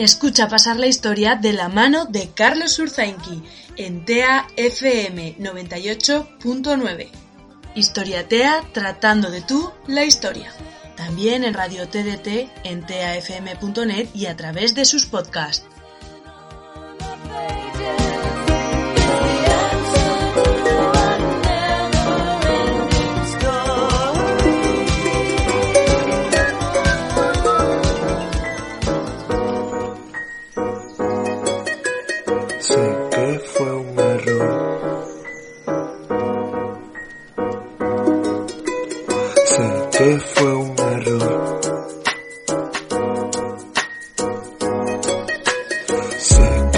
Escucha pasar la historia de la mano de Carlos Urzainqui en TEA FM 98.9. Historia TEA tratando de tú la historia. También en Radio TDT en teafm.net y a través de sus podcasts.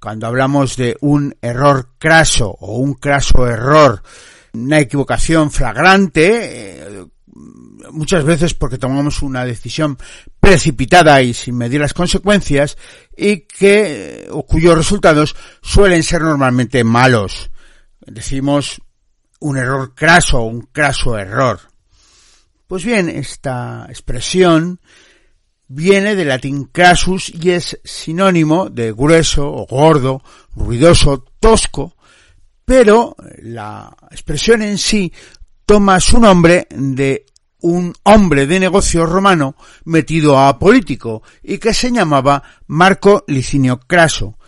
Cuando hablamos de un error craso o un craso error, una equivocación flagrante, eh, muchas veces porque tomamos una decisión precipitada y sin medir las consecuencias y que o cuyos resultados suelen ser normalmente malos. Decimos un error craso, un craso error. Pues bien, esta expresión viene del latín crasus y es sinónimo de grueso o gordo, ruidoso, tosco, pero la expresión en sí toma su nombre de un hombre de negocio romano metido a político y que se llamaba Marco Licinio Craso,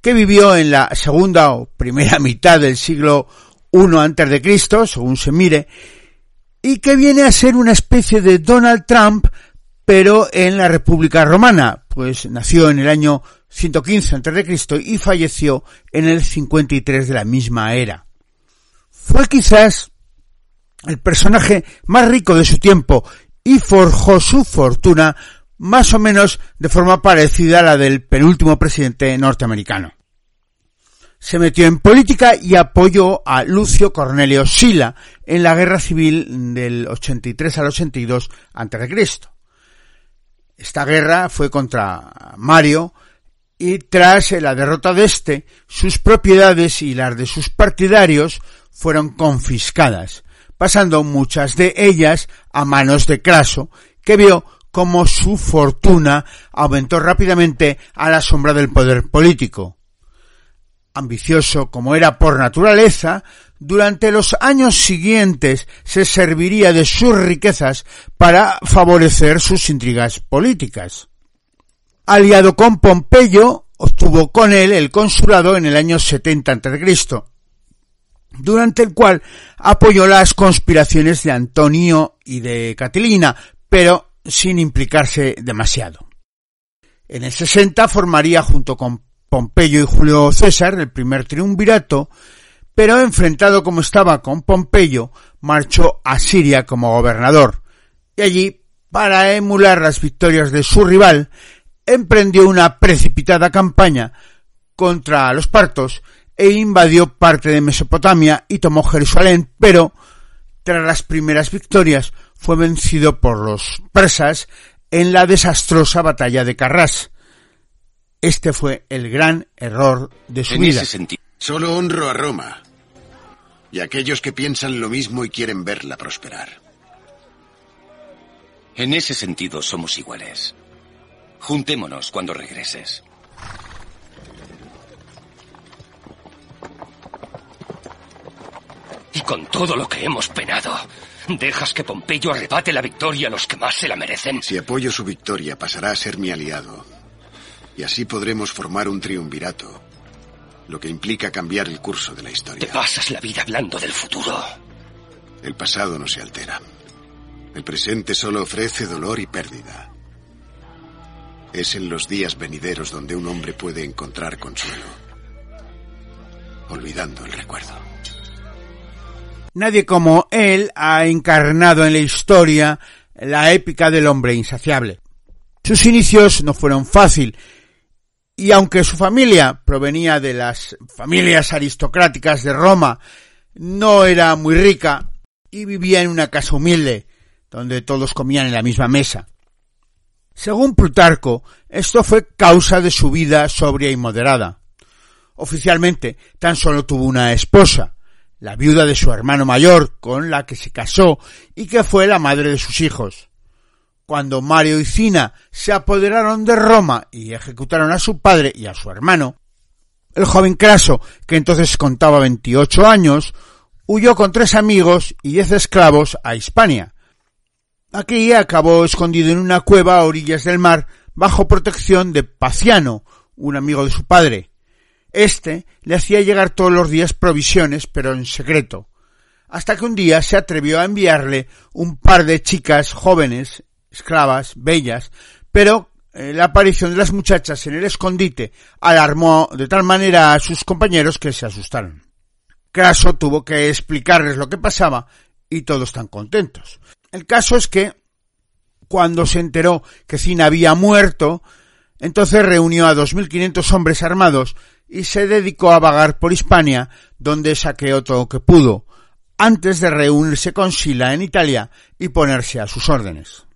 que vivió en la segunda o primera mitad del siglo I antes de Cristo, según se mire, y que viene a ser una especie de Donald Trump, pero en la República Romana, pues nació en el año 115 antes de Cristo y falleció en el 53 de la misma era. Fue quizás el personaje más rico de su tiempo y forjó su fortuna más o menos de forma parecida a la del penúltimo presidente norteamericano. Se metió en política y apoyó a Lucio Cornelio Sila en la guerra civil del 83 al 82 a.C. Esta guerra fue contra Mario y tras la derrota de este, sus propiedades y las de sus partidarios fueron confiscadas, pasando muchas de ellas a manos de Craso, que vio cómo su fortuna aumentó rápidamente a la sombra del poder político. Ambicioso como era por naturaleza, durante los años siguientes se serviría de sus riquezas para favorecer sus intrigas políticas. Aliado con Pompeyo, obtuvo con él el consulado en el año 70 a.C durante el cual apoyó las conspiraciones de Antonio y de Catilina, pero sin implicarse demasiado. En el 60 formaría junto con Pompeyo y Julio César el primer triunvirato, pero enfrentado como estaba con Pompeyo, marchó a Siria como gobernador, y allí, para emular las victorias de su rival, emprendió una precipitada campaña contra los partos e invadió parte de Mesopotamia y tomó Jerusalén, pero tras las primeras victorias fue vencido por los persas en la desastrosa batalla de Carras. Este fue el gran error de su vida. Solo honro a Roma y a aquellos que piensan lo mismo y quieren verla prosperar. En ese sentido somos iguales. Juntémonos cuando regreses. Y con todo lo que hemos penado, dejas que Pompeyo arrebate la victoria a los que más se la merecen. Si apoyo su victoria, pasará a ser mi aliado. Y así podremos formar un triunvirato. Lo que implica cambiar el curso de la historia. Te pasas la vida hablando del futuro. El pasado no se altera. El presente solo ofrece dolor y pérdida. Es en los días venideros donde un hombre puede encontrar consuelo, olvidando el recuerdo. Nadie como él ha encarnado en la historia la épica del hombre insaciable. Sus inicios no fueron fácil, y aunque su familia provenía de las familias aristocráticas de Roma, no era muy rica y vivía en una casa humilde, donde todos comían en la misma mesa. Según Plutarco, esto fue causa de su vida sobria y moderada. Oficialmente, tan solo tuvo una esposa, la viuda de su hermano mayor, con la que se casó y que fue la madre de sus hijos. Cuando Mario y Cina se apoderaron de Roma y ejecutaron a su padre y a su hermano, el joven Craso, que entonces contaba 28 años, huyó con tres amigos y diez esclavos a Hispania. Aquí acabó escondido en una cueva a orillas del mar bajo protección de Paciano, un amigo de su padre. Este le hacía llegar todos los días provisiones, pero en secreto, hasta que un día se atrevió a enviarle un par de chicas jóvenes, esclavas, bellas, pero eh, la aparición de las muchachas en el escondite alarmó de tal manera a sus compañeros que se asustaron. Craso tuvo que explicarles lo que pasaba y todos están contentos. El caso es que cuando se enteró que Cina había muerto, entonces reunió a 2.500 hombres armados y se dedicó a vagar por Hispania, donde saqueó todo lo que pudo, antes de reunirse con Sila en Italia y ponerse a sus órdenes.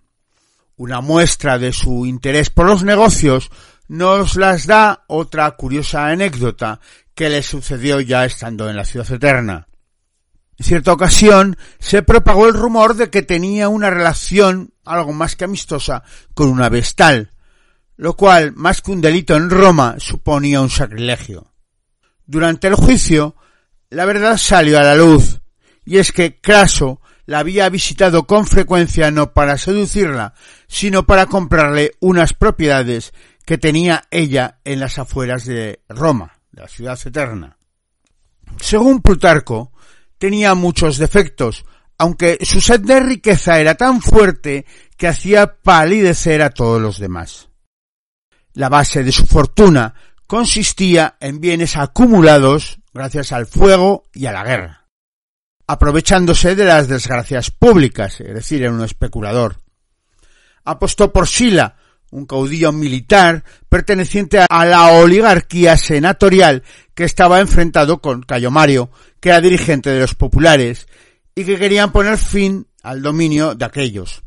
Una muestra de su interés por los negocios nos las da otra curiosa anécdota que le sucedió ya estando en la ciudad eterna. En cierta ocasión se propagó el rumor de que tenía una relación algo más que amistosa con una vestal, lo cual, más que un delito en Roma, suponía un sacrilegio. Durante el juicio, la verdad salió a la luz, y es que Craso la había visitado con frecuencia no para seducirla, sino para comprarle unas propiedades que tenía ella en las afueras de Roma, la ciudad eterna. Según Plutarco, tenía muchos defectos, aunque su sed de riqueza era tan fuerte que hacía palidecer a todos los demás. La base de su fortuna consistía en bienes acumulados gracias al fuego y a la guerra, aprovechándose de las desgracias públicas, es decir, era un especulador. Apostó por Sila, un caudillo militar perteneciente a la oligarquía senatorial que estaba enfrentado con Cayo Mario, que era dirigente de los populares, y que querían poner fin al dominio de aquellos.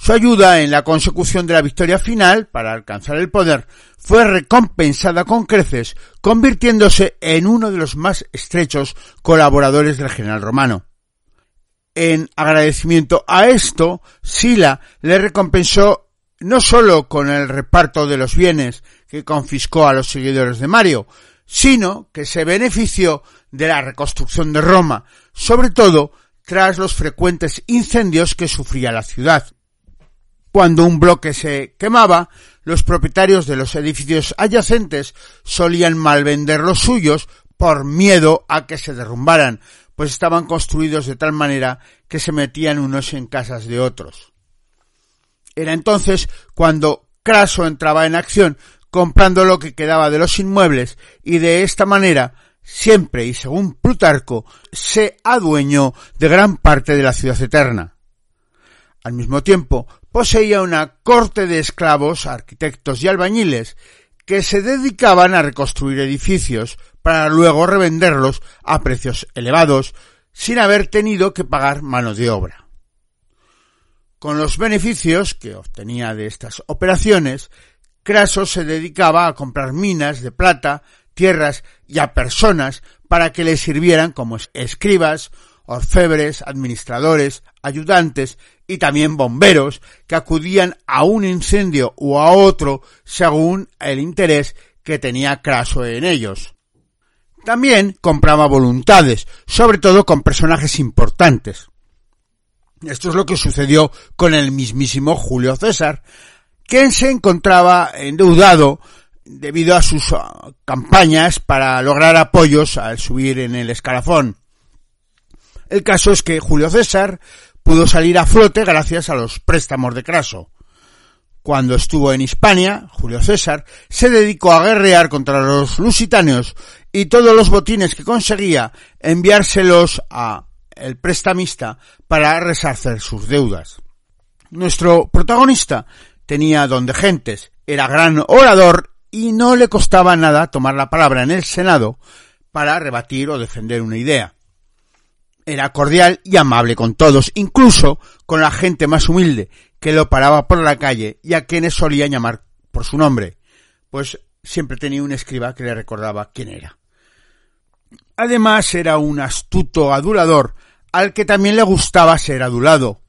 Su ayuda en la consecución de la victoria final para alcanzar el poder fue recompensada con creces, convirtiéndose en uno de los más estrechos colaboradores del general romano. En agradecimiento a esto, Sila le recompensó no sólo con el reparto de los bienes que confiscó a los seguidores de Mario, sino que se benefició de la reconstrucción de Roma, sobre todo tras los frecuentes incendios que sufría la ciudad. Cuando un bloque se quemaba, los propietarios de los edificios adyacentes solían malvender los suyos por miedo a que se derrumbaran, pues estaban construidos de tal manera que se metían unos en casas de otros. Era entonces cuando Craso entraba en acción comprando lo que quedaba de los inmuebles y de esta manera siempre y según Plutarco se adueñó de gran parte de la ciudad eterna. Al mismo tiempo poseía una corte de esclavos, arquitectos y albañiles que se dedicaban a reconstruir edificios para luego revenderlos a precios elevados sin haber tenido que pagar mano de obra. Con los beneficios que obtenía de estas operaciones, Craso se dedicaba a comprar minas de plata, tierras y a personas para que le sirvieran como escribas, orfebres, administradores, ayudantes y también bomberos que acudían a un incendio o a otro según el interés que tenía Craso en ellos. También compraba voluntades, sobre todo con personajes importantes. Esto es lo que sucedió con el mismísimo Julio César, quien se encontraba endeudado debido a sus ah, campañas para lograr apoyos al subir en el escalafón. El caso es que Julio César pudo salir a flote gracias a los préstamos de Craso. Cuando estuvo en Hispania, Julio César se dedicó a guerrear contra los lusitanos y todos los botines que conseguía enviárselos a el prestamista para resarcer sus deudas. Nuestro protagonista, tenía don de gentes, era gran orador y no le costaba nada tomar la palabra en el Senado para rebatir o defender una idea. Era cordial y amable con todos, incluso con la gente más humilde, que lo paraba por la calle y a quienes solía llamar por su nombre, pues siempre tenía un escriba que le recordaba quién era. Además era un astuto adulador al que también le gustaba ser adulado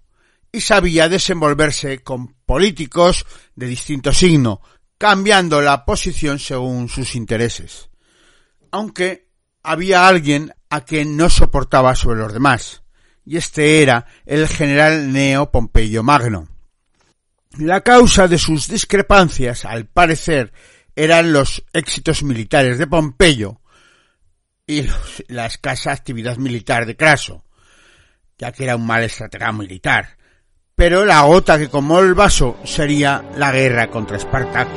y sabía desenvolverse con políticos de distinto signo, cambiando la posición según sus intereses. Aunque había alguien a quien no soportaba sobre los demás, y este era el general Neo Pompeyo Magno. La causa de sus discrepancias, al parecer, eran los éxitos militares de Pompeyo y la escasa actividad militar de Craso, ya que era un mal estratega militar. Pero la gota que como el vaso sería la guerra contra Espartaco.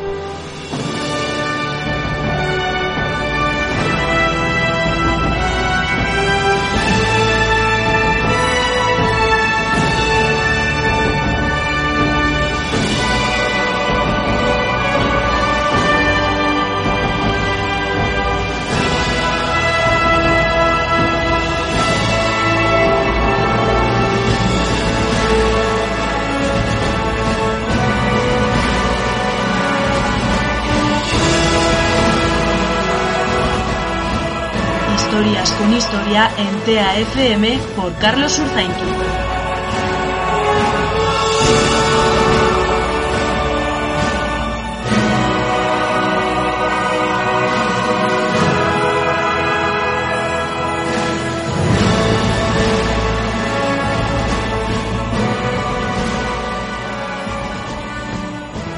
Historias con historia en TAFM por Carlos Urzainqui.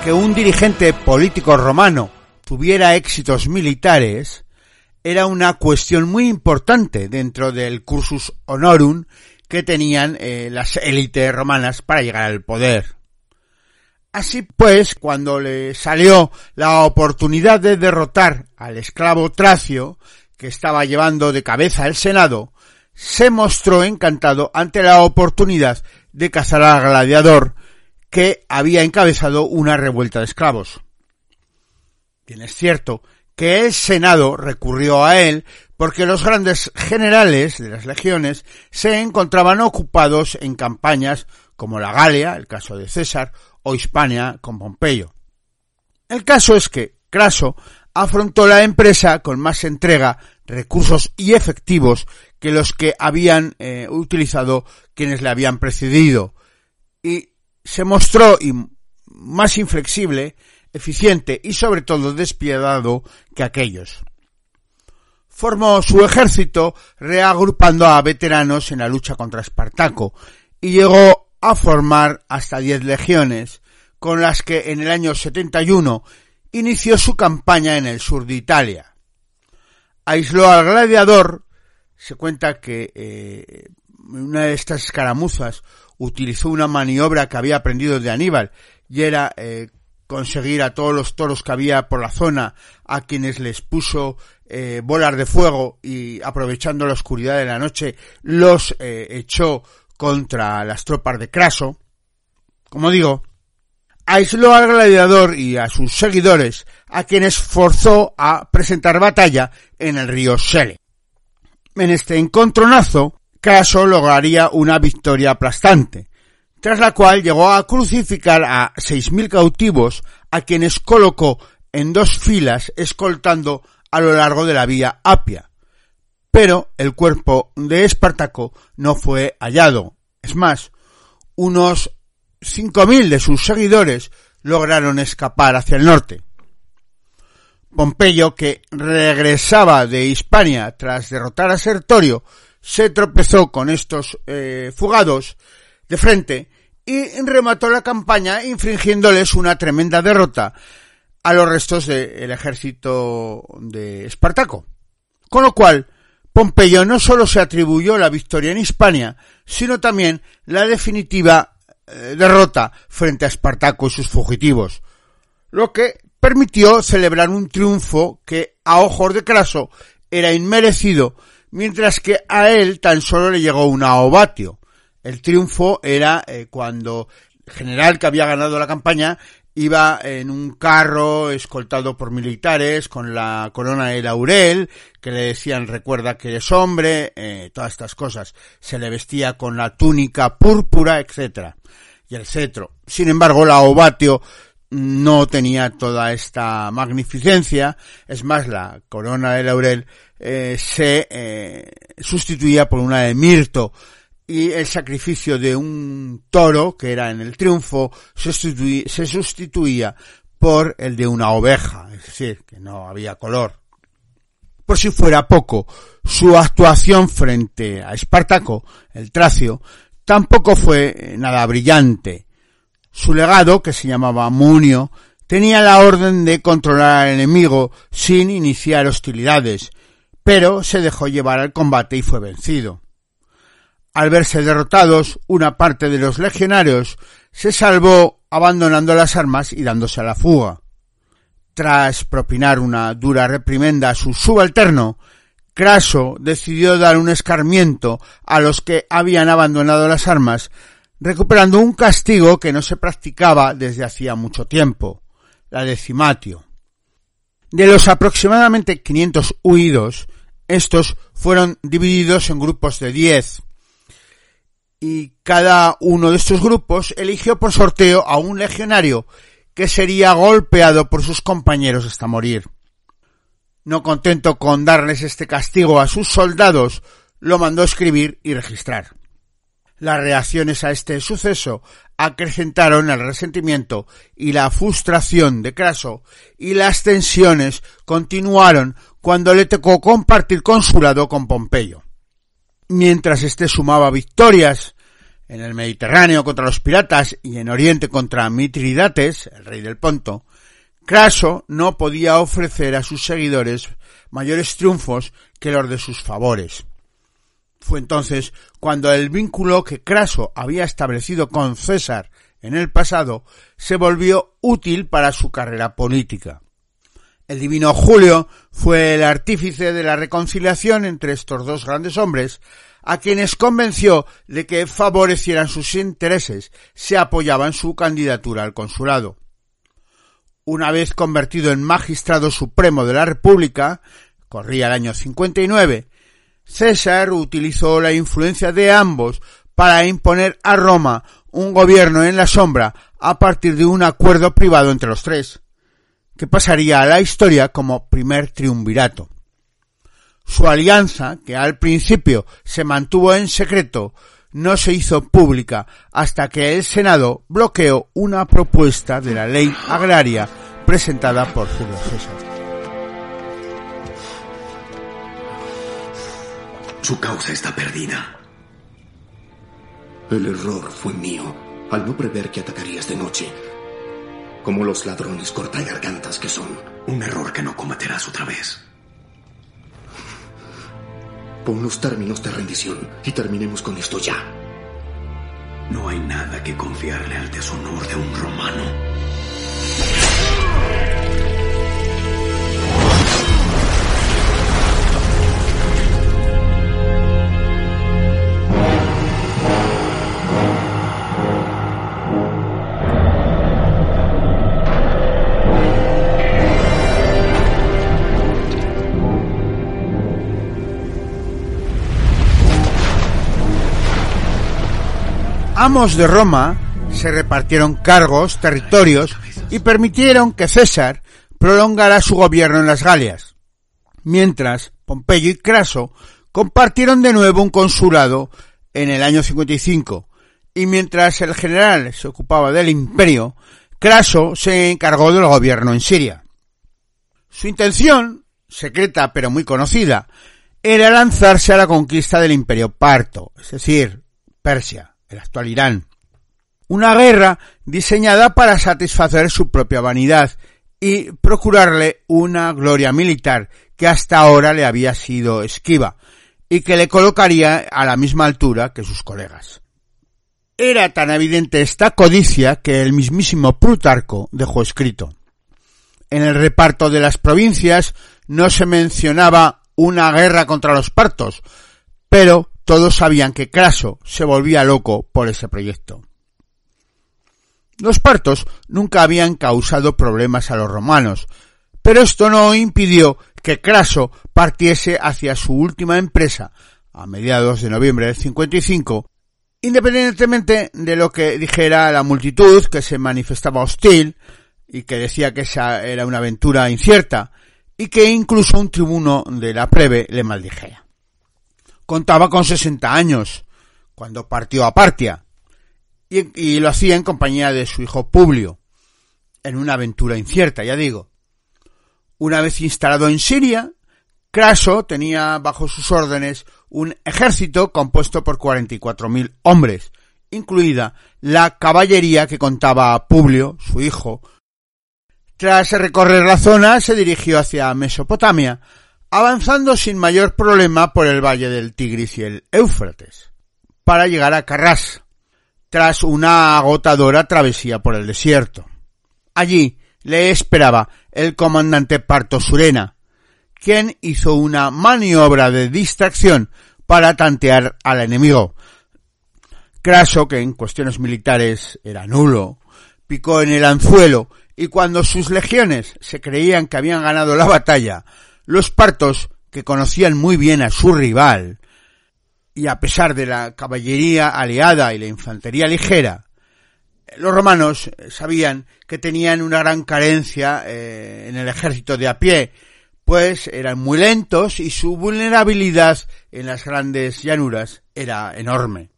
Que un dirigente político romano tuviera éxitos militares era una cuestión muy importante dentro del cursus honorum que tenían eh, las élites romanas para llegar al poder. Así pues, cuando le salió la oportunidad de derrotar al esclavo Tracio, que estaba llevando de cabeza el Senado, se mostró encantado ante la oportunidad de cazar al gladiador que había encabezado una revuelta de esclavos. Bien es cierto que el Senado recurrió a él porque los grandes generales de las legiones se encontraban ocupados en campañas como la Galia, el caso de César, o Hispania con Pompeyo. El caso es que Craso afrontó la empresa con más entrega, recursos y efectivos que los que habían eh, utilizado quienes le habían precedido y se mostró más inflexible eficiente y sobre todo despiadado que aquellos. Formó su ejército reagrupando a veteranos en la lucha contra Espartaco y llegó a formar hasta diez legiones, con las que en el año 71 inició su campaña en el sur de Italia. Aisló al gladiador, se cuenta que eh, una de estas escaramuzas utilizó una maniobra que había aprendido de Aníbal y era eh, conseguir a todos los toros que había por la zona, a quienes les puso eh, bolas de fuego y aprovechando la oscuridad de la noche los eh, echó contra las tropas de Craso. Como digo, aisló al gladiador y a sus seguidores, a quienes forzó a presentar batalla en el río Sele. En este encontronazo, Craso lograría una victoria aplastante, tras la cual llegó a crucificar a seis mil cautivos a quienes colocó en dos filas escoltando a lo largo de la vía Apia. Pero el cuerpo de Espartaco no fue hallado. Es más, unos cinco mil de sus seguidores lograron escapar hacia el norte. Pompeyo, que regresaba de Hispania tras derrotar a Sertorio, se tropezó con estos eh, fugados de frente y remató la campaña infringiéndoles una tremenda derrota a los restos del ejército de Espartaco. Con lo cual, Pompeyo no solo se atribuyó la victoria en Hispania, sino también la definitiva eh, derrota frente a Espartaco y sus fugitivos, lo que permitió celebrar un triunfo que a ojos de Craso era inmerecido, mientras que a él tan solo le llegó una ovatio, el triunfo era eh, cuando el general que había ganado la campaña Iba en un carro escoltado por militares con la corona de laurel, que le decían recuerda que eres hombre, eh, todas estas cosas. Se le vestía con la túnica púrpura, etcétera y el cetro. Sin embargo, la ovatio no tenía toda esta magnificencia, es más, la corona de laurel eh, se sustituía por una de mirto y el sacrificio de un toro, que era en el triunfo, se, sustituía por el de una oveja, es decir, que no había color. Por si fuera poco, su actuación frente a Espartaco, el tracio, tampoco fue nada brillante. Su legado, que se llamaba Munio, tenía la orden de controlar al enemigo sin iniciar hostilidades, pero se dejó llevar al combate y fue vencido. Al verse derrotados, una parte de los legionarios se salvó abandonando las armas y dándose a la fuga. Tras propinar una dura reprimenda a su subalterno, Craso decidió dar un escarmiento a los que habían abandonado las armas recuperando un castigo que no se practicaba desde hacía mucho tiempo, la decimatio. De los aproximadamente 500 huidos, estos fueron divididos en grupos de 10, y cada uno de estos grupos eligió por sorteo a un legionario que sería golpeado por sus compañeros hasta morir. No contento con darles este castigo a sus soldados, lo mandó escribir y registrar. Las reacciones a este suceso acrecentaron el resentimiento y la frustración de Craso y las tensiones continuaron cuando le tocó compartir consulado con Pompeyo. Mientras éste sumaba victorias en el Mediterráneo contra los piratas y en Oriente contra Mitridates, el rey del Ponto, Craso no podía ofrecer a sus seguidores mayores triunfos que los de sus favores. Fue entonces cuando el vínculo que Craso había establecido con César en el pasado se volvió útil para su carrera política. El divino Julio fue el artífice de la reconciliación entre estos dos grandes hombres, a quienes convenció de que favorecieran sus intereses se apoyaban su candidatura al consulado. Una vez convertido en magistrado supremo de la República, corría el año 59, César utilizó la influencia de ambos para imponer a Roma un gobierno en la sombra a partir de un acuerdo privado entre los tres, que pasaría a la historia como primer triunvirato. Su alianza, que al principio se mantuvo en secreto, no se hizo pública hasta que el Senado bloqueó una propuesta de la ley agraria presentada por Julio César. Su causa está perdida. El error fue mío al no prever que atacarías de noche. Como los ladrones cortagargantas que son. Un error que no cometerás otra vez. Pon los términos de rendición y terminemos con esto ya. No hay nada que confiarle al deshonor de un romano. Amos de Roma se repartieron cargos, territorios y permitieron que César prolongara su gobierno en las Galias. Mientras, Pompeyo y Craso compartieron de nuevo un consulado en el año 55, y mientras el general se ocupaba del imperio, Craso se encargó del gobierno en Siria. Su intención, secreta pero muy conocida, era lanzarse a la conquista del imperio parto, es decir, Persia el actual Irán. Una guerra diseñada para satisfacer su propia vanidad y procurarle una gloria militar que hasta ahora le había sido esquiva y que le colocaría a la misma altura que sus colegas. Era tan evidente esta codicia que el mismísimo Plutarco dejó escrito. En el reparto de las provincias no se mencionaba una guerra contra los partos, pero todos sabían que Craso se volvía loco por ese proyecto. Los partos nunca habían causado problemas a los romanos, pero esto no impidió que Craso partiese hacia su última empresa a mediados de noviembre del 55, independientemente de lo que dijera la multitud que se manifestaba hostil y que decía que esa era una aventura incierta y que incluso un tribuno de la plebe le maldijera. Contaba con 60 años cuando partió a Partia y, lo hacía en compañía de su hijo Publio, en una aventura incierta, ya digo. Una vez instalado en Siria, Craso tenía bajo sus órdenes un ejército compuesto por 44.000 hombres, incluida la caballería que contaba Publio, su hijo. Tras recorrer la zona, se dirigió hacia Mesopotamia, avanzando sin mayor problema por el valle del Tigris y el Éufrates, para llegar a Carras, tras una agotadora travesía por el desierto. Allí le esperaba el comandante Parto Surena, quien hizo una maniobra de distracción para tantear al enemigo. Craso, que en cuestiones militares era nulo, picó en el anzuelo y cuando sus legiones se creían que habían ganado la batalla, los partos, que conocían muy bien a su rival, y a pesar de la caballería aliada y la infantería ligera, los romanos sabían que tenían una gran carencia eh, en el ejército de a pie, pues eran muy lentos y su vulnerabilidad en las grandes llanuras era enorme.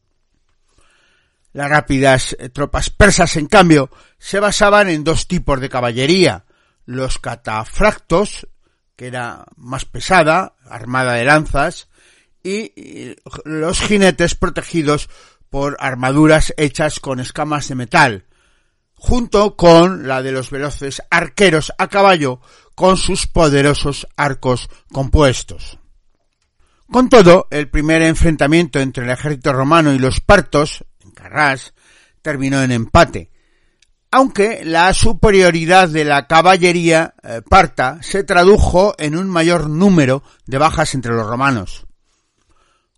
Las rápidas tropas persas, en cambio, se basaban en dos tipos de caballería, los catafractos, que era más pesada, armada de lanzas, y los jinetes protegidos por armaduras hechas con escamas de metal, junto con la de los veloces arqueros a caballo con sus poderosos arcos compuestos. Con todo, el primer enfrentamiento entre el ejército romano y los partos, en Carras, terminó en empate, aunque la superioridad de la caballería eh, parta se tradujo en un mayor número de bajas entre los romanos.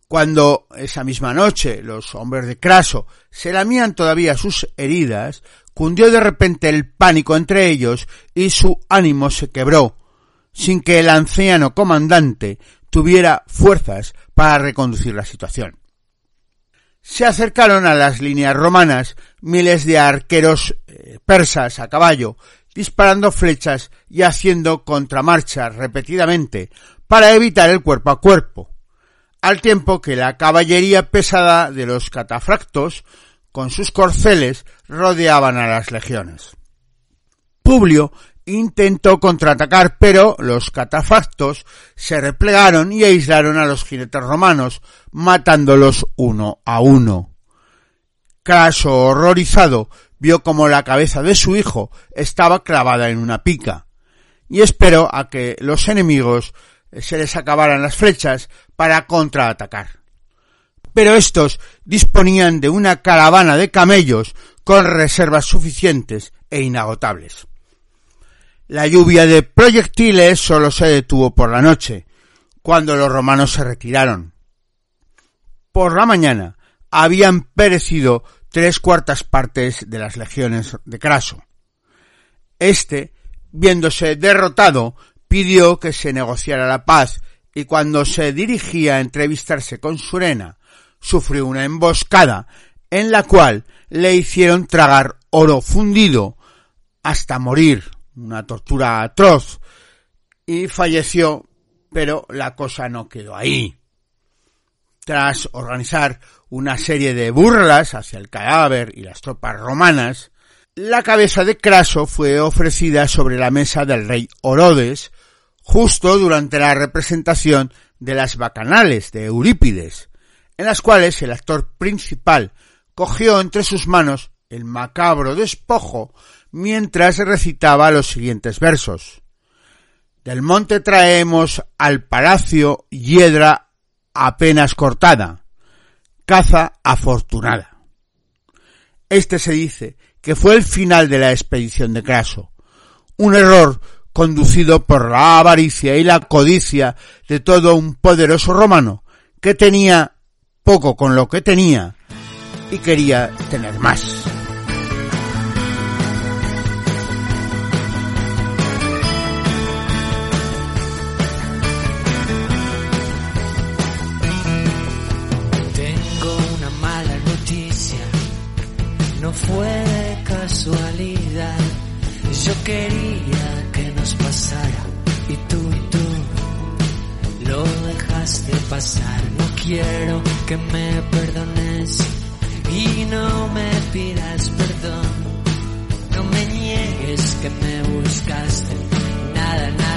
Cuando esa misma noche los hombres de Craso se lamían todavía sus heridas, cundió de repente el pánico entre ellos y su ánimo se quebró, sin que el anciano comandante tuviera fuerzas para reconducir la situación. Se acercaron a las líneas romanas miles de arqueros eh, persas a caballo, disparando flechas y haciendo contramarchas repetidamente para evitar el cuerpo a cuerpo al tiempo que la caballería pesada de los catafractos, con sus corceles, rodeaban a las legiones. Publio intentó contraatacar, pero los catafractos se replegaron y aislaron a los jinetes romanos, matándolos uno a uno. Craso, horrorizado, vio como la cabeza de su hijo estaba clavada en una pica, y esperó a que los enemigos se les acabaran las flechas para contraatacar. Pero estos disponían de una caravana de camellos con reservas suficientes e inagotables. La lluvia de proyectiles solo se detuvo por la noche, cuando los romanos se retiraron. Por la mañana habían perecido tres cuartas partes de las legiones de Craso. Este, viéndose derrotado, pidió que se negociara la paz y cuando se dirigía a entrevistarse con Surena, sufrió una emboscada en la cual le hicieron tragar oro fundido hasta morir, una tortura atroz, y falleció, pero la cosa no quedó ahí. Tras organizar una serie de burlas hacia el cadáver y las tropas romanas, la cabeza de Craso fue ofrecida sobre la mesa del rey Orodes, justo durante la representación de las bacanales de Eurípides, en las cuales el actor principal cogió entre sus manos el macabro despojo mientras recitaba los siguientes versos. Del monte traemos al palacio hiedra apenas cortada, caza afortunada. Este se dice que fue el final de la expedición de Craso, un error conducido por la avaricia y la codicia de todo un poderoso romano que tenía poco con lo que tenía y quería tener más. Yo quería que nos pasara y tú y tú lo dejaste pasar. No quiero que me perdones y no me pidas perdón. No me niegues que me buscaste. Nada, nada